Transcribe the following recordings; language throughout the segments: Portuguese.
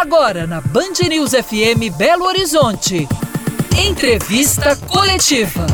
Agora na Band News FM Belo Horizonte. Entrevista coletiva.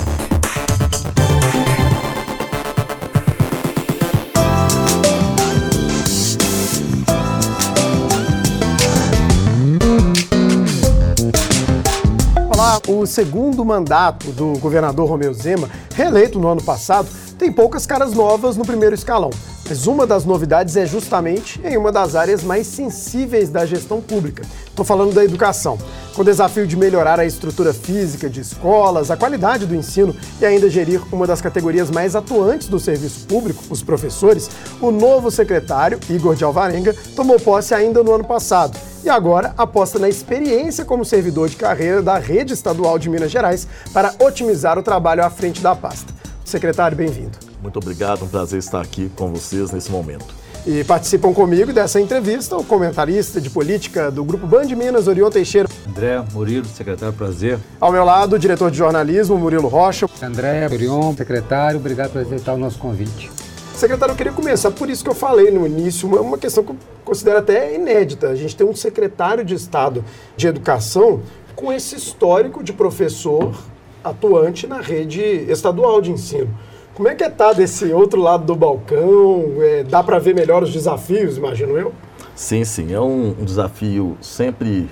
Olá, o segundo mandato do governador Romeu Zema, reeleito no ano passado, tem poucas caras novas no primeiro escalão. Mas uma das novidades é justamente em uma das áreas mais sensíveis da gestão pública. Estou falando da educação. Com o desafio de melhorar a estrutura física de escolas, a qualidade do ensino e ainda gerir uma das categorias mais atuantes do serviço público, os professores, o novo secretário, Igor de Alvarenga, tomou posse ainda no ano passado e agora aposta na experiência como servidor de carreira da Rede Estadual de Minas Gerais para otimizar o trabalho à frente da pasta. Secretário, bem-vindo. Muito obrigado, um prazer estar aqui com vocês nesse momento. E participam comigo dessa entrevista o comentarista de política do Grupo Band Minas, Orion Teixeira. André Murilo, secretário, prazer. Ao meu lado, o diretor de jornalismo, Murilo Rocha. André Orion, secretário, obrigado por aceitar o nosso convite. Secretário, eu queria começar por isso que eu falei no início, uma, uma questão que eu considero até inédita. A gente tem um secretário de Estado de Educação com esse histórico de professor atuante na rede estadual de ensino. Como é que é estar tá desse outro lado do balcão? É, dá para ver melhor os desafios, imagino eu? Sim, sim. É um, um, desafio sempre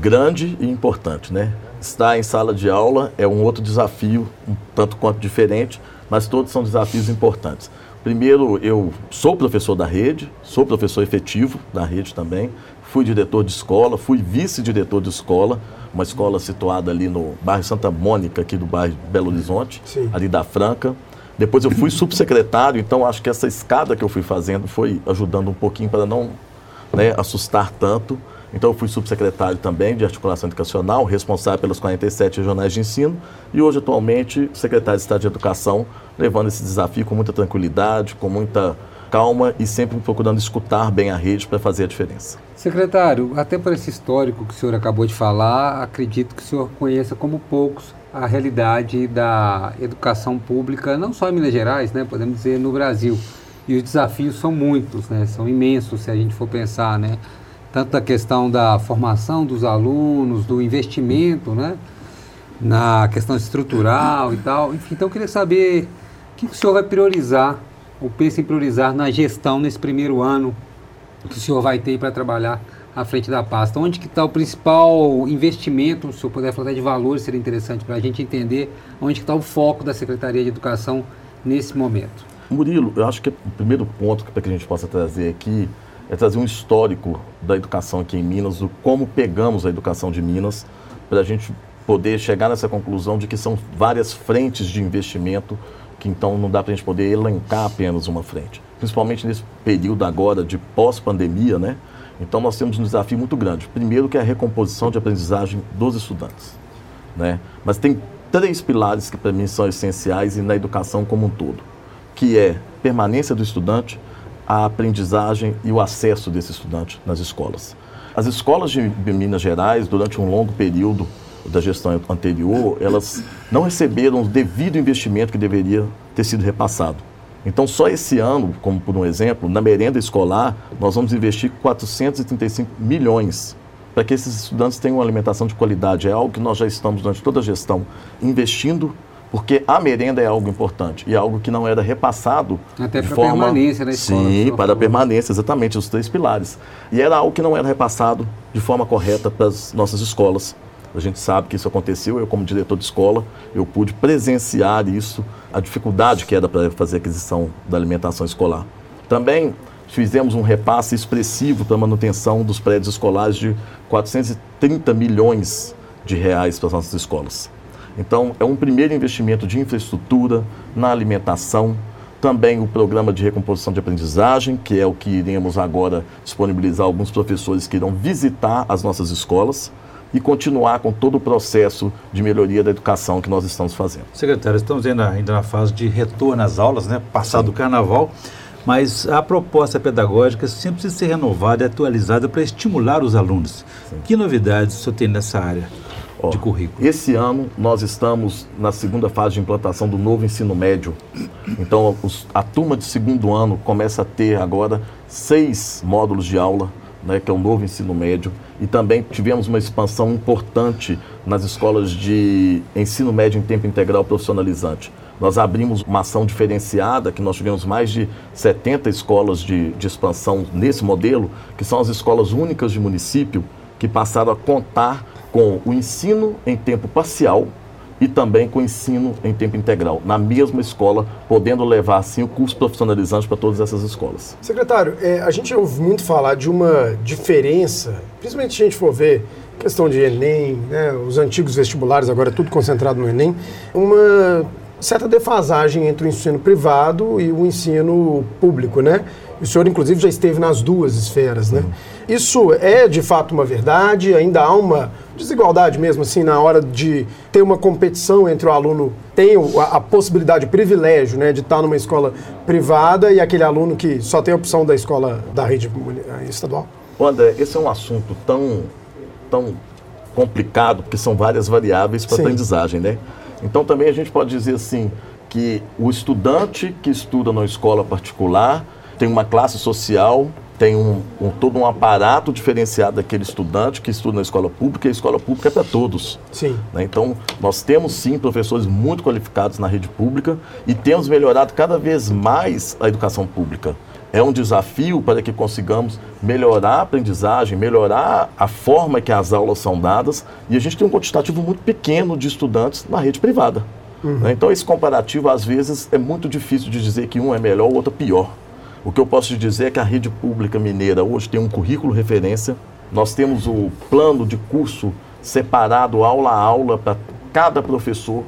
grande e importante, né? Estar em sala de aula é um outro desafio, um tanto quanto diferente, mas todos são desafios importantes. Primeiro, eu sou professor da rede, sou professor efetivo da rede também, fui diretor de escola, fui vice-diretor de escola, uma escola situada ali no bairro Santa Mônica, aqui do bairro Belo Horizonte, Sim. ali da Franca. Depois eu fui subsecretário, então acho que essa escada que eu fui fazendo foi ajudando um pouquinho para não né, assustar tanto. Então eu fui subsecretário também de articulação educacional, responsável pelas 47 regionais de ensino e hoje atualmente secretário de Estado de Educação, levando esse desafio com muita tranquilidade, com muita calma e sempre procurando escutar bem a rede para fazer a diferença. Secretário, até por esse histórico que o senhor acabou de falar, acredito que o senhor conheça como poucos a realidade da educação pública, não só em Minas Gerais, né, podemos dizer no Brasil. E os desafios são muitos, né, são imensos se a gente for pensar, né, tanto a questão da formação dos alunos, do investimento, né, na questão estrutural e tal. Enfim, então eu queria saber o que o senhor vai priorizar, ou pensa em priorizar na gestão nesse primeiro ano que o senhor vai ter para trabalhar à frente da pasta. Onde que está o principal investimento, se eu puder falar de valores, seria interessante para a gente entender onde que está o foco da Secretaria de Educação nesse momento. Murilo, eu acho que o primeiro ponto para que a gente possa trazer aqui é trazer um histórico da educação aqui em Minas, do como pegamos a educação de Minas, para a gente poder chegar nessa conclusão de que são várias frentes de investimento, que então não dá para a gente poder elencar apenas uma frente. Principalmente nesse período agora de pós-pandemia, né? Então nós temos um desafio muito grande. Primeiro que é a recomposição de aprendizagem dos estudantes, né? Mas tem três pilares que para mim são essenciais e na educação como um todo, que é permanência do estudante, a aprendizagem e o acesso desse estudante nas escolas. As escolas de Minas Gerais, durante um longo período da gestão anterior, elas não receberam o devido investimento que deveria ter sido repassado. Então, só esse ano, como por um exemplo, na merenda escolar, nós vamos investir 435 milhões para que esses estudantes tenham uma alimentação de qualidade. É algo que nós já estamos, durante toda a gestão, investindo, porque a merenda é algo importante e é algo que não era repassado. Até para forma... permanência na escola. Sim, para a permanência, exatamente, os três pilares. E era algo que não era repassado de forma correta para as nossas escolas. A gente sabe que isso aconteceu, eu como diretor de escola, eu pude presenciar isso, a dificuldade que era para fazer aquisição da alimentação escolar. Também fizemos um repasse expressivo para a manutenção dos prédios escolares de 430 milhões de reais para as nossas escolas. Então, é um primeiro investimento de infraestrutura, na alimentação, também o programa de recomposição de aprendizagem, que é o que iremos agora disponibilizar alguns professores que irão visitar as nossas escolas e continuar com todo o processo de melhoria da educação que nós estamos fazendo. Secretário, estamos ainda, ainda na fase de retorno às aulas, né? passado o carnaval, mas a proposta pedagógica sempre precisa ser renovada e atualizada para estimular os alunos. Sim. Que novidades o senhor tem nessa área? Oh, de currículo. Esse ano nós estamos na segunda fase de implantação do novo ensino médio. Então os, a turma de segundo ano começa a ter agora seis módulos de aula né, que é o novo ensino médio, e também tivemos uma expansão importante nas escolas de ensino médio em tempo integral profissionalizante. Nós abrimos uma ação diferenciada, que nós tivemos mais de 70 escolas de, de expansão nesse modelo, que são as escolas únicas de município, que passaram a contar com o ensino em tempo parcial e também com ensino em tempo integral, na mesma escola, podendo levar assim o curso profissionalizante para todas essas escolas. Secretário, é, a gente ouve muito falar de uma diferença, principalmente se a gente for ver questão de Enem, né, os antigos vestibulares, agora é tudo concentrado no Enem, uma certa defasagem entre o ensino privado e o ensino público, né? O senhor, inclusive, já esteve nas duas esferas, né? Isso é, de fato, uma verdade? Ainda há uma desigualdade mesmo, assim, na hora de ter uma competição entre o aluno tem a, a possibilidade, o privilégio, né, de estar numa escola privada e aquele aluno que só tem a opção da escola da rede estadual? André, esse é um assunto tão, tão complicado, porque são várias variáveis para a aprendizagem, né? Então também a gente pode dizer assim que o estudante que estuda na escola particular tem uma classe social, tem um, um, todo um aparato diferenciado daquele estudante que estuda na escola pública, e a escola pública é para todos. Sim. Né? Então, nós temos sim professores muito qualificados na rede pública e temos melhorado cada vez mais a educação pública. É um desafio para que consigamos melhorar a aprendizagem, melhorar a forma que as aulas são dadas, e a gente tem um quantitativo muito pequeno de estudantes na rede privada. Uhum. Né? Então, esse comparativo, às vezes, é muito difícil de dizer que um é melhor, o outro é pior. O que eu posso te dizer é que a rede pública mineira hoje tem um currículo referência, nós temos o plano de curso separado aula a aula para cada professor,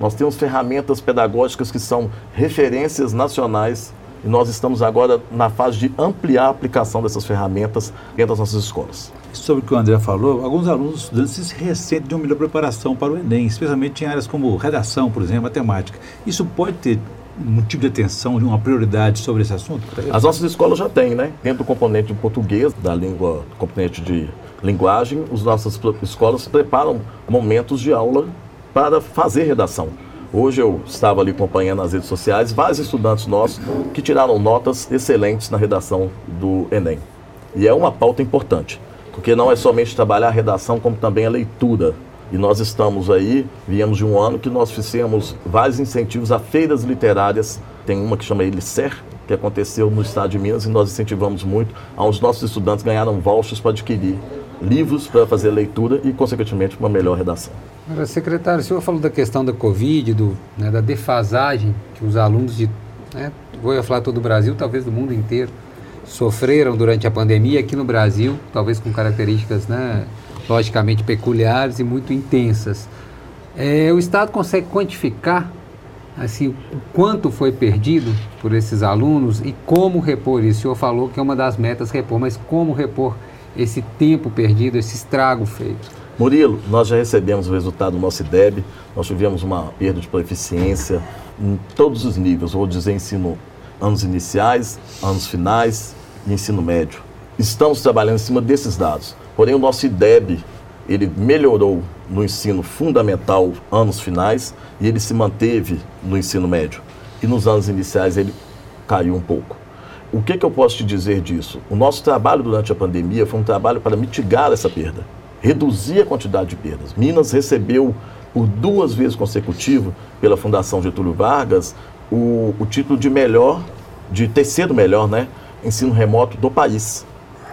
nós temos ferramentas pedagógicas que são referências nacionais e nós estamos agora na fase de ampliar a aplicação dessas ferramentas dentro das nossas escolas. Sobre o que o André falou, alguns alunos estudantes se ressentem de uma melhor preparação para o Enem, especialmente em áreas como redação, por exemplo, matemática. Isso pode ter um tipo de atenção, de uma prioridade sobre esse assunto? As nossas escolas já têm, né? Dentro do componente de português, da língua, componente de linguagem, as nossas escolas preparam momentos de aula para fazer redação. Hoje eu estava ali acompanhando nas redes sociais vários estudantes nossos que tiraram notas excelentes na redação do Enem. E é uma pauta importante, porque não é somente trabalhar a redação, como também a leitura e nós estamos aí, viemos de um ano que nós fizemos vários incentivos a feiras literárias. Tem uma que chama Elicer, que aconteceu no estado de Minas e nós incentivamos muito. Os nossos estudantes ganharam vouchers para adquirir livros para fazer leitura e, consequentemente, uma melhor redação. Agora, secretário, o senhor falou da questão da Covid, do, né, da defasagem que os alunos de, né, vou falar todo o Brasil, talvez do mundo inteiro, sofreram durante a pandemia aqui no Brasil, talvez com características né, logicamente peculiares e muito intensas. É, o Estado consegue quantificar assim, o quanto foi perdido por esses alunos e como repor isso? O senhor falou que é uma das metas repor, mas como repor esse tempo perdido, esse estrago feito? Murilo, nós já recebemos o resultado do nosso IDEB, nós tivemos uma perda de proficiência em todos os níveis, vou dizer ensino anos iniciais, anos finais e ensino médio. Estamos trabalhando em cima desses dados. Porém, o nosso IDEB, ele melhorou no ensino fundamental, anos finais, e ele se manteve no ensino médio. E nos anos iniciais ele caiu um pouco. O que, que eu posso te dizer disso? O nosso trabalho durante a pandemia foi um trabalho para mitigar essa perda, reduzir a quantidade de perdas. Minas recebeu por duas vezes consecutivas, pela Fundação Getúlio Vargas, o, o título de melhor, de terceiro melhor, né, ensino remoto do país.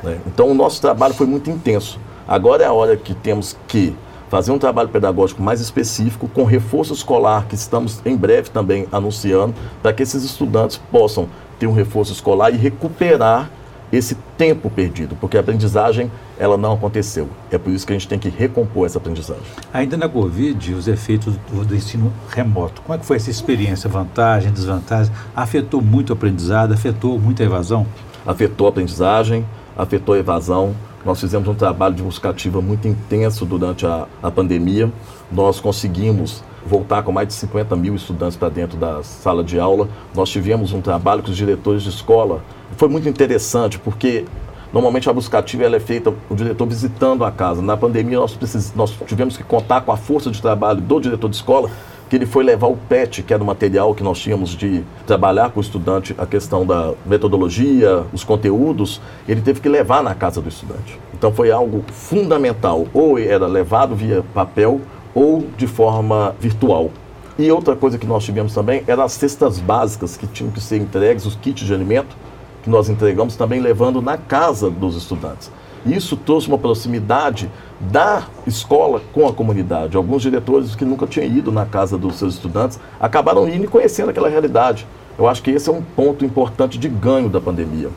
Né? Então, o nosso trabalho foi muito intenso. Agora é a hora que temos que fazer um trabalho pedagógico mais específico, com reforço escolar, que estamos em breve também anunciando, para que esses estudantes possam ter um reforço escolar e recuperar esse tempo perdido, porque a aprendizagem ela não aconteceu. É por isso que a gente tem que recompor essa aprendizagem. Ainda na Covid, os efeitos do, do ensino remoto, como é que foi essa experiência? Vantagem, desvantagem? Afetou muito o aprendizado? Afetou muito a evasão? Afetou a aprendizagem, afetou a evasão. Nós fizemos um trabalho de busca ativa muito intenso durante a, a pandemia. Nós conseguimos voltar com mais de 50 mil estudantes para dentro da sala de aula. Nós tivemos um trabalho com os diretores de escola. Foi muito interessante, porque normalmente a busca ativa ela é feita o diretor visitando a casa. Na pandemia, nós, precis, nós tivemos que contar com a força de trabalho do diretor de escola que ele foi levar o PET, que era o material que nós tínhamos de trabalhar com o estudante, a questão da metodologia, os conteúdos, ele teve que levar na casa do estudante. Então foi algo fundamental, ou era levado via papel ou de forma virtual. E outra coisa que nós tivemos também eram as cestas básicas que tinham que ser entregues, os kits de alimento, que nós entregamos também levando na casa dos estudantes. Isso trouxe uma proximidade da escola com a comunidade. Alguns diretores que nunca tinham ido na casa dos seus estudantes acabaram indo e conhecendo aquela realidade. Eu acho que esse é um ponto importante de ganho da pandemia.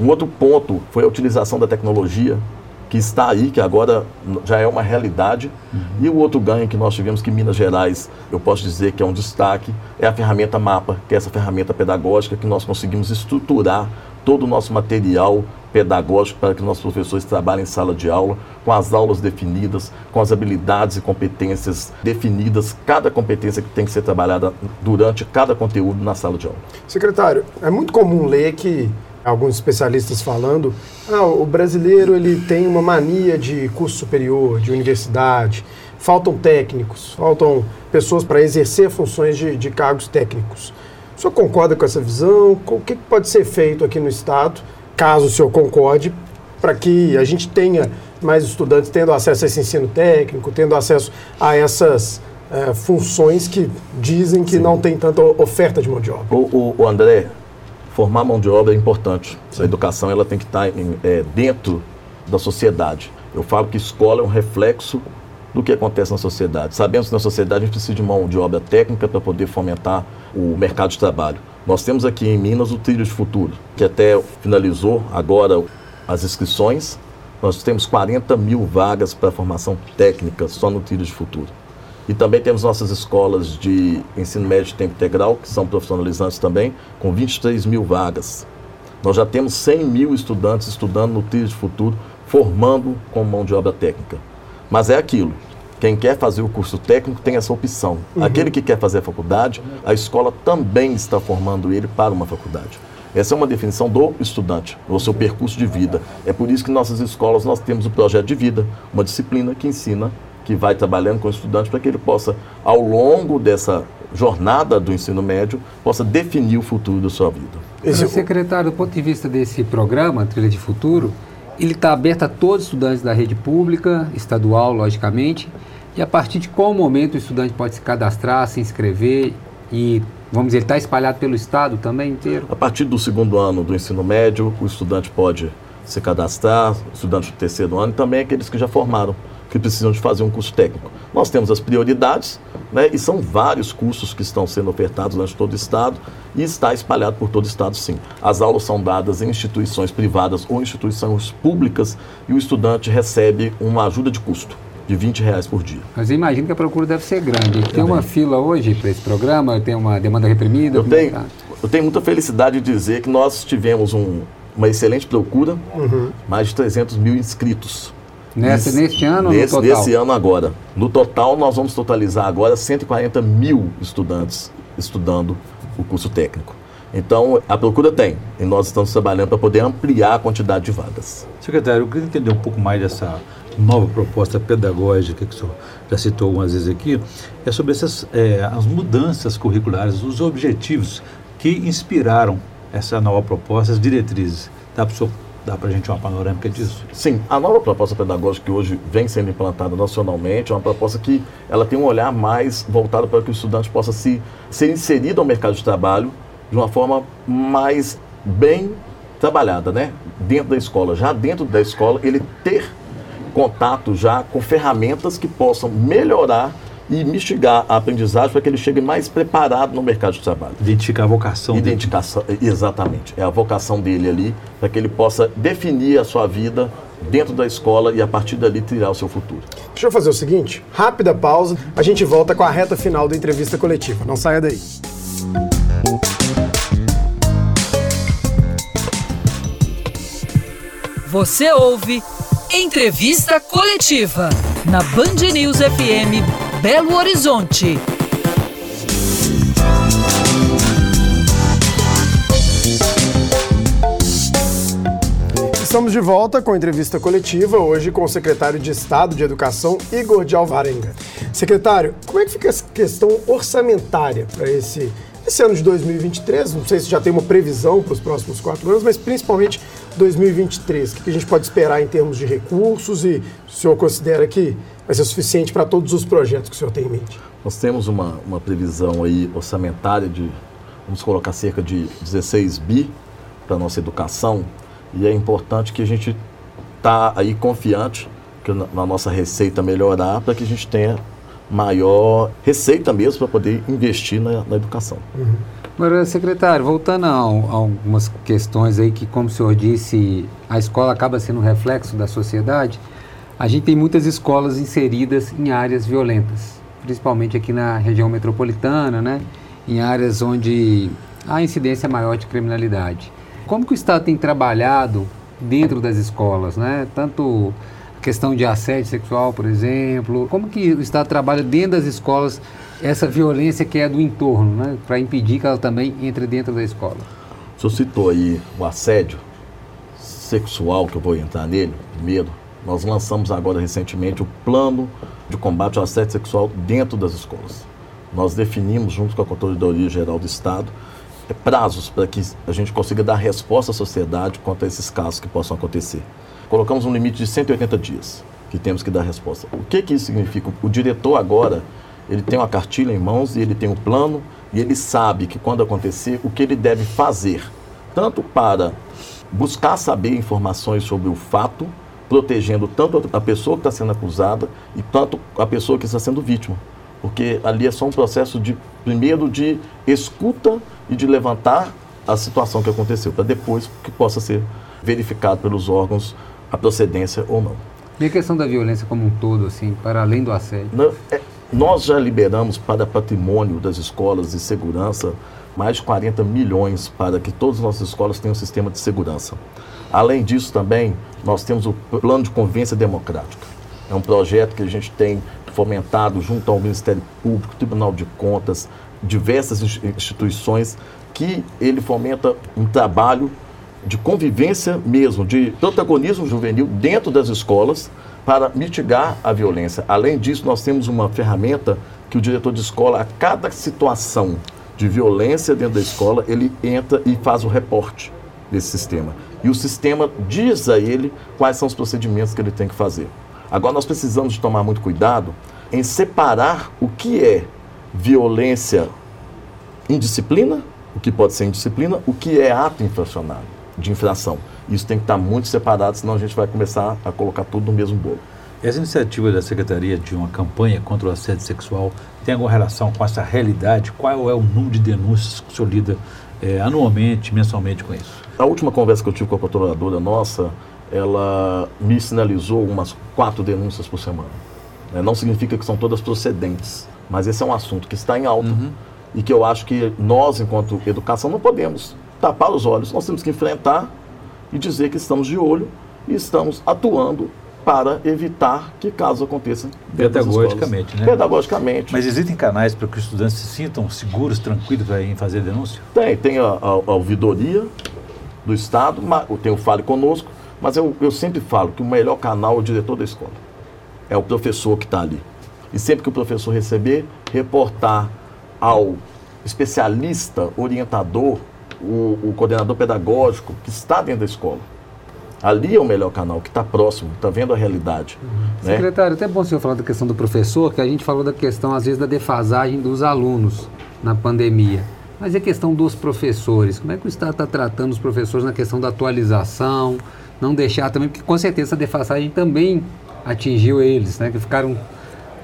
Um outro ponto foi a utilização da tecnologia, que está aí, que agora já é uma realidade. Uhum. E o outro ganho que nós tivemos, que Minas Gerais, eu posso dizer que é um destaque, é a ferramenta MAPA, que é essa ferramenta pedagógica que nós conseguimos estruturar todo o nosso material pedagógico para que nossos professores trabalhem em sala de aula, com as aulas definidas, com as habilidades e competências definidas, cada competência que tem que ser trabalhada durante cada conteúdo na sala de aula. Secretário, é muito comum ler que alguns especialistas falando, ah, o brasileiro ele tem uma mania de curso superior, de universidade, faltam técnicos, faltam pessoas para exercer funções de, de cargos técnicos. O senhor concorda com essa visão? O que pode ser feito aqui no Estado, caso o senhor concorde, para que a gente tenha mais estudantes tendo acesso a esse ensino técnico, tendo acesso a essas é, funções que dizem que Sim. não tem tanta oferta de mão de obra? O, o, o, André, formar mão de obra é importante. Sim. A educação ela tem que estar em, é, dentro da sociedade. Eu falo que escola é um reflexo do que acontece na sociedade. Sabemos que na sociedade a gente precisa de mão de obra técnica para poder fomentar o mercado de trabalho. Nós temos aqui em Minas o Trilho de Futuro, que até finalizou agora as inscrições. Nós temos 40 mil vagas para formação técnica só no Trilho de Futuro. E também temos nossas escolas de ensino médio de tempo integral, que são profissionalizantes também, com 23 mil vagas. Nós já temos 100 mil estudantes estudando no Trilho de Futuro, formando com mão de obra técnica. Mas é aquilo, quem quer fazer o curso técnico tem essa opção. Uhum. Aquele que quer fazer a faculdade, a escola também está formando ele para uma faculdade. Essa é uma definição do estudante, do seu percurso de vida. É por isso que nossas escolas nós temos o projeto de vida, uma disciplina que ensina, que vai trabalhando com o estudante para que ele possa, ao longo dessa jornada do ensino médio, possa definir o futuro da sua vida. Esse... Secretário, do ponto de vista desse programa, Trilha de Futuro, ele está aberto a todos os estudantes da rede pública, estadual, logicamente. E a partir de qual momento o estudante pode se cadastrar, se inscrever e, vamos dizer, está espalhado pelo estado também inteiro? A partir do segundo ano do ensino médio, o estudante pode se cadastrar, o estudante do terceiro ano e também aqueles que já formaram, que precisam de fazer um curso técnico. Nós temos as prioridades, né, e são vários cursos que estão sendo ofertados durante todo o estado e está espalhado por todo o estado, sim. As aulas são dadas em instituições privadas ou instituições públicas e o estudante recebe uma ajuda de custo de 20 reais por dia. Mas eu imagino que a procura deve ser grande. Tem uma fila hoje para esse programa? Tem uma demanda reprimida? Eu é tenho, eu tenho muita felicidade de dizer que nós tivemos um, uma excelente procura, uhum. mais de 300 mil inscritos. Nesse, neste ano nesse, no total? Nesse ano agora. No total, nós vamos totalizar agora 140 mil estudantes estudando o curso técnico. Então, a procura tem, e nós estamos trabalhando para poder ampliar a quantidade de vagas. Secretário, eu queria entender um pouco mais dessa nova proposta pedagógica que o senhor já citou algumas vezes aqui, é sobre essas é, as mudanças curriculares, os objetivos que inspiraram essa nova proposta, as diretrizes. Dá para o senhor Dá para a gente uma panorâmica disso? Sim, a nova proposta pedagógica que hoje vem sendo implantada nacionalmente é uma proposta que ela tem um olhar mais voltado para que o estudante possa se, ser inserido ao mercado de trabalho de uma forma mais bem trabalhada, né? Dentro da escola. Já dentro da escola, ele ter contato já com ferramentas que possam melhorar e mistigar a aprendizagem para que ele chegue mais preparado no mercado de trabalho. Identificar a vocação Identificação, dele. exatamente. É a vocação dele ali, para que ele possa definir a sua vida dentro da escola e a partir dali tirar o seu futuro. Deixa eu fazer o seguinte, rápida pausa, a gente volta com a reta final da entrevista coletiva. Não saia daí. Você ouve Entrevista Coletiva na Band News FM Belo Horizonte. Estamos de volta com a entrevista coletiva, hoje com o secretário de Estado de Educação, Igor de Alvarenga. Secretário, como é que fica a questão orçamentária para esse, esse ano de 2023? Não sei se já tem uma previsão para os próximos quatro anos, mas principalmente 2023. O que a gente pode esperar em termos de recursos e o senhor considera que vai ser suficiente para todos os projetos que o senhor tem em mente? Nós temos uma, uma previsão aí orçamentária de, vamos colocar, cerca de 16 bi para a nossa educação e é importante que a gente está aí confiante que na, na nossa receita melhorar para que a gente tenha maior receita mesmo para poder investir na, na educação. Uhum. Agora, secretário, voltando a, a, algumas questões aí que, como o senhor disse, a escola acaba sendo um reflexo da sociedade, a gente tem muitas escolas inseridas em áreas violentas, principalmente aqui na região metropolitana, né? em áreas onde há incidência maior de criminalidade. Como que o Estado tem trabalhado dentro das escolas, né? Tanto a questão de assédio sexual, por exemplo, como que o Estado trabalha dentro das escolas essa violência que é do entorno, né? Para impedir que ela também entre dentro da escola. O senhor citou aí o assédio sexual, que eu vou entrar nele primeiro. Nós lançamos agora recentemente o plano de combate ao assédio sexual dentro das escolas. Nós definimos, junto com a Controladoria Geral do Estado, é, prazos para que a gente consiga dar resposta à sociedade quanto a esses casos que possam acontecer. Colocamos um limite de 180 dias que temos que dar resposta. O que, que isso significa? O diretor agora, ele tem uma cartilha em mãos e ele tem um plano e ele sabe que quando acontecer, o que ele deve fazer, tanto para buscar saber informações sobre o fato, protegendo tanto a pessoa que está sendo acusada e tanto a pessoa que está sendo vítima. Porque ali é só um processo de, primeiro, de escuta e de levantar a situação que aconteceu, para depois que possa ser verificado pelos órgãos a procedência ou não. E a questão da violência como um todo, assim, para além do assédio? Não, é, nós já liberamos para patrimônio das escolas e segurança mais de 40 milhões para que todas as nossas escolas tenham um sistema de segurança. Além disso, também, nós temos o Plano de Convivência Democrática. É um projeto que a gente tem fomentado junto ao Ministério Público, Tribunal de Contas, diversas instituições, que ele fomenta um trabalho de convivência mesmo, de protagonismo juvenil dentro das escolas para mitigar a violência. Além disso, nós temos uma ferramenta que o diretor de escola, a cada situação de violência dentro da escola, ele entra e faz o reporte desse sistema. E o sistema diz a ele quais são os procedimentos que ele tem que fazer. Agora, nós precisamos de tomar muito cuidado em separar o que é violência indisciplina, o que pode ser indisciplina, o que é ato infracional, de infração. Isso tem que estar muito separado, senão a gente vai começar a colocar tudo no mesmo bolo. Essa iniciativa da Secretaria de uma campanha contra o assédio sexual tem alguma relação com essa realidade? Qual é o número de denúncias que o senhor lida é, anualmente, mensalmente com isso? A última conversa que eu tive com a controladora nossa, ela me sinalizou umas quatro denúncias por semana. Né? Não significa que são todas procedentes, mas esse é um assunto que está em alta uhum. e que eu acho que nós, enquanto educação, não podemos tapar os olhos. Nós temos que enfrentar e dizer que estamos de olho e estamos atuando para evitar que casos aconteçam pedagogicamente, né? Pedagogicamente. Mas existem canais para que os estudantes se sintam seguros, tranquilos para ir fazer denúncia? Tem, tem a, a, a ouvidoria do Estado, tem o Fale Conosco, mas eu, eu sempre falo que o melhor canal é o diretor da escola. É o professor que está ali. E sempre que o professor receber, reportar ao especialista, orientador, o, o coordenador pedagógico que está dentro da escola Ali é o melhor canal, que está próximo, está vendo a realidade. Uhum. Né? Secretário, até bom o senhor falar da questão do professor, que a gente falou da questão, às vezes, da defasagem dos alunos na pandemia. Mas e a questão dos professores? Como é que o Estado está tratando os professores na questão da atualização? Não deixar também, porque com certeza essa defasagem também atingiu eles, né? Que ficaram,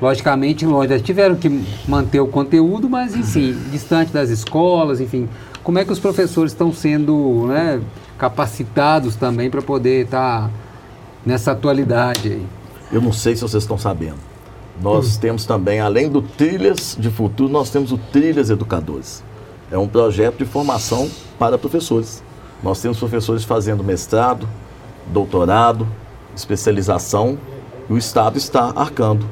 logicamente, longe. Eles tiveram que manter o conteúdo, mas, enfim, distante das escolas, enfim. Como é que os professores estão sendo, né? Capacitados também para poder estar tá nessa atualidade aí. Eu não sei se vocês estão sabendo. Nós hum. temos também, além do Trilhas de Futuro, nós temos o Trilhas Educadores. É um projeto de formação para professores. Nós temos professores fazendo mestrado, doutorado, especialização, e o Estado está arcando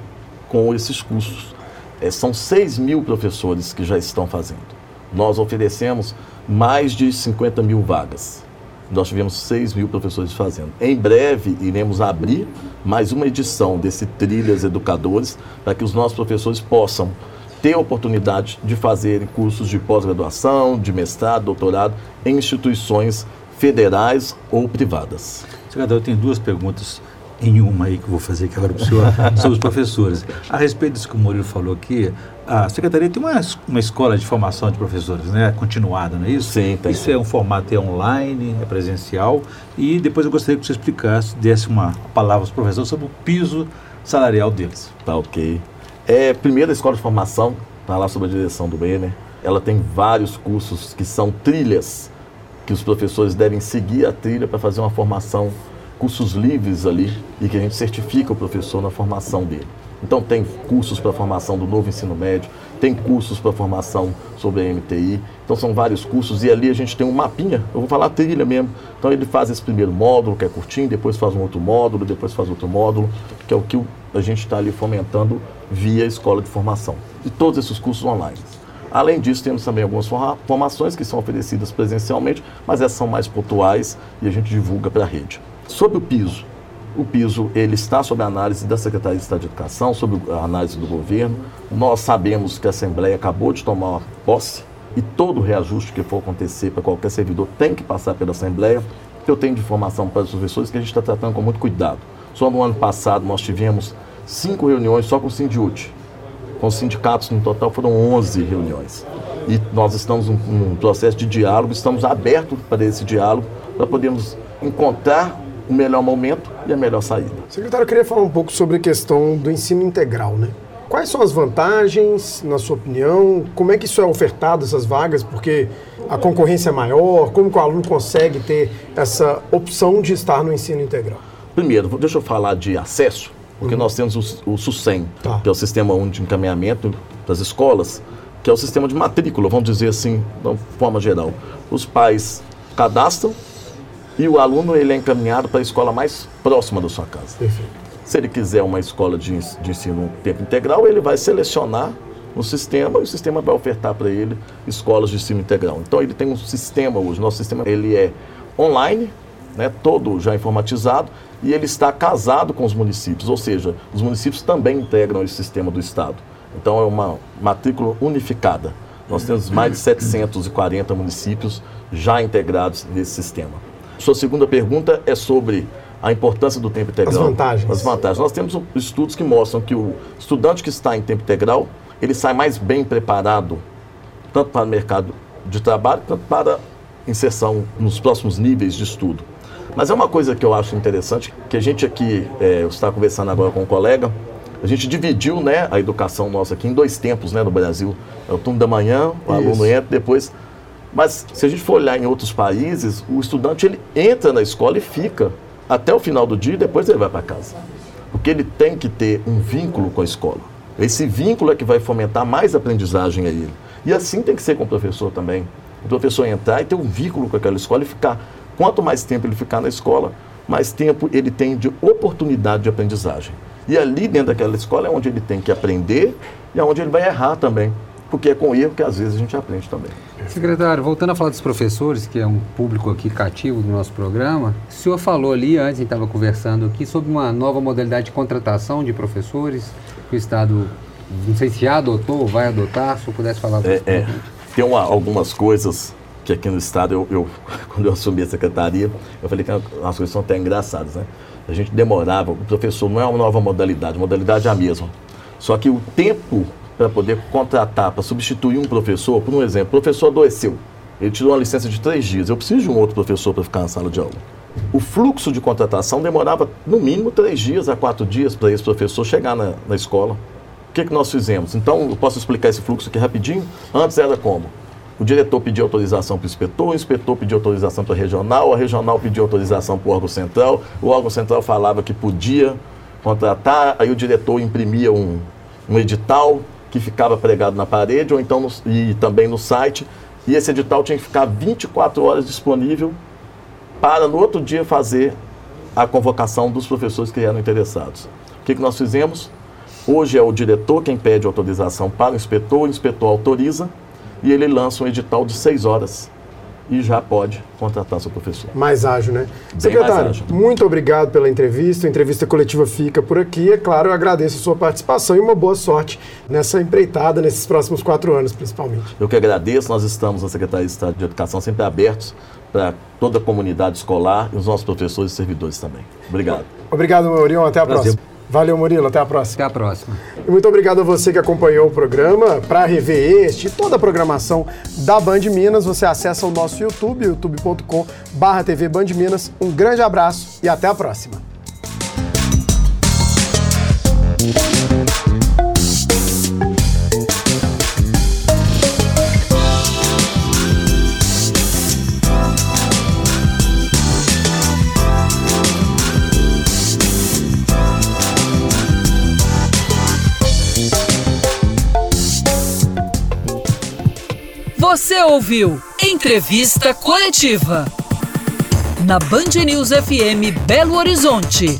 com esses custos. É, são 6 mil professores que já estão fazendo. Nós oferecemos mais de 50 mil vagas. Nós tivemos 6 mil professores fazendo. Em breve, iremos abrir mais uma edição desse Trilhas Educadores, para que os nossos professores possam ter a oportunidade de fazerem cursos de pós-graduação, de mestrado, doutorado, em instituições federais ou privadas. Secretário, eu tenho duas perguntas em uma aí que eu vou fazer aqui agora para o senhor, sobre os professores. A respeito disso que o Murilo falou aqui, a Secretaria tem uma, uma escola de formação de professores, né? Continuada, não é isso? Sim, tem. Isso é um formato é online, é presencial. E depois eu gostaria que você explicasse, desse uma palavra aos professores sobre o piso salarial deles. Tá ok. É, primeiro, a escola de formação, está lá sob a direção do Benner. Ela tem vários cursos que são trilhas que os professores devem seguir a trilha para fazer uma formação cursos livres ali e que a gente certifica o professor na formação dele. Então tem cursos para formação do novo ensino médio, tem cursos para formação sobre a MTI, então são vários cursos e ali a gente tem um mapinha, eu vou falar trilha mesmo. Então ele faz esse primeiro módulo, que é curtinho, depois faz um outro módulo, depois faz outro módulo, que é o que a gente está ali fomentando via escola de formação. E todos esses cursos online. Além disso, temos também algumas formações que são oferecidas presencialmente, mas essas são mais pontuais e a gente divulga para a rede. Sobre o piso, o piso ele está sob a análise da Secretaria de Estado de Educação, sob a análise do governo. Nós sabemos que a Assembleia acabou de tomar posse e todo reajuste que for acontecer para qualquer servidor tem que passar pela Assembleia. Eu tenho de informação para os professores que a gente está tratando com muito cuidado. Só no ano passado nós tivemos cinco reuniões só com o Sindiute. Com os sindicatos no total foram 11 reuniões. E nós estamos num processo de diálogo, estamos abertos para esse diálogo, para podermos encontrar o melhor momento e a melhor saída. Secretário, eu queria falar um pouco sobre a questão do ensino integral, né? Quais são as vantagens, na sua opinião? Como é que isso é ofertado, essas vagas? Porque a concorrência é maior? Como que o aluno consegue ter essa opção de estar no ensino integral? Primeiro, deixa eu falar de acesso, porque uhum. nós temos o, o SUSEM, tá. que é o Sistema Único de Encaminhamento das Escolas, que é o sistema de matrícula, vamos dizer assim, de forma geral. Os pais cadastram e o aluno ele é encaminhado para a escola mais próxima da sua casa. Perfeito. Se ele quiser uma escola de, de ensino tempo integral, ele vai selecionar no sistema e o sistema vai ofertar para ele escolas de ensino integral. Então ele tem um sistema hoje, nosso sistema ele é online, né, todo já informatizado e ele está casado com os municípios, ou seja, os municípios também integram esse sistema do estado. Então é uma matrícula unificada. Nós temos mais de 740 municípios já integrados nesse sistema. Sua segunda pergunta é sobre a importância do tempo integral. As vantagens. As vantagens. Nós temos estudos que mostram que o estudante que está em tempo integral, ele sai mais bem preparado, tanto para o mercado de trabalho, quanto para inserção nos próximos níveis de estudo. Mas é uma coisa que eu acho interessante, que a gente aqui, é, está conversando agora com um colega, a gente dividiu né, a educação nossa aqui em dois tempos né, no Brasil. É o turno da manhã, o Isso. aluno entra, depois mas se a gente for olhar em outros países, o estudante ele entra na escola e fica até o final do dia e depois ele vai para casa. Porque ele tem que ter um vínculo com a escola. Esse vínculo é que vai fomentar mais aprendizagem a ele. E assim tem que ser com o professor também. O professor entrar e ter um vínculo com aquela escola e ficar. Quanto mais tempo ele ficar na escola, mais tempo ele tem de oportunidade de aprendizagem. E ali dentro daquela escola é onde ele tem que aprender e é onde ele vai errar também porque é com erro que às vezes a gente aprende também. Secretário, voltando a falar dos professores, que é um público aqui cativo do nosso programa, o senhor falou ali, antes a gente estava conversando aqui, sobre uma nova modalidade de contratação de professores, que o Estado, não sei se já adotou ou vai adotar, se eu pudesse falar é, é. Tem uma, algumas coisas que aqui no Estado, eu, eu, quando eu assumi a secretaria, eu falei que as coisas são até engraçadas, né? A gente demorava, o professor não é uma nova modalidade, a modalidade é a mesma. Só que o tempo para poder contratar, para substituir um professor, por um exemplo, o professor adoeceu, ele tirou uma licença de três dias, eu preciso de um outro professor para ficar na sala de aula. O fluxo de contratação demorava no mínimo três dias a quatro dias para esse professor chegar na, na escola. O que, que nós fizemos? Então, eu posso explicar esse fluxo aqui rapidinho? Antes era como? O diretor pedia autorização para o inspetor, o inspetor pedia autorização para a regional, a regional pedia autorização para o órgão central, o órgão central falava que podia contratar, aí o diretor imprimia um, um edital, que ficava pregado na parede ou então no, e também no site. E esse edital tinha que ficar 24 horas disponível para no outro dia fazer a convocação dos professores que eram interessados. O que, que nós fizemos? Hoje é o diretor quem pede autorização para o inspetor, o inspetor autoriza e ele lança um edital de 6 horas. E já pode contratar seu professor. Mais ágil, né? Bem Secretário, ágil. muito obrigado pela entrevista. A entrevista coletiva fica por aqui. É claro, eu agradeço a sua participação e uma boa sorte nessa empreitada, nesses próximos quatro anos, principalmente. Eu que agradeço, nós estamos na Secretaria de Estado de Educação sempre abertos para toda a comunidade escolar e os nossos professores e servidores também. Obrigado. Obrigado, Murilo. Até a Prazer. próxima. Valeu, Murilo. Até a próxima. Até a próxima. E muito obrigado a você que acompanhou o programa. Para rever este e toda a programação da Band Minas, você acessa o nosso YouTube, youtube.com.br TV Band Minas. Um grande abraço e até a próxima. Você ouviu Entrevista Coletiva. Na Band News FM Belo Horizonte.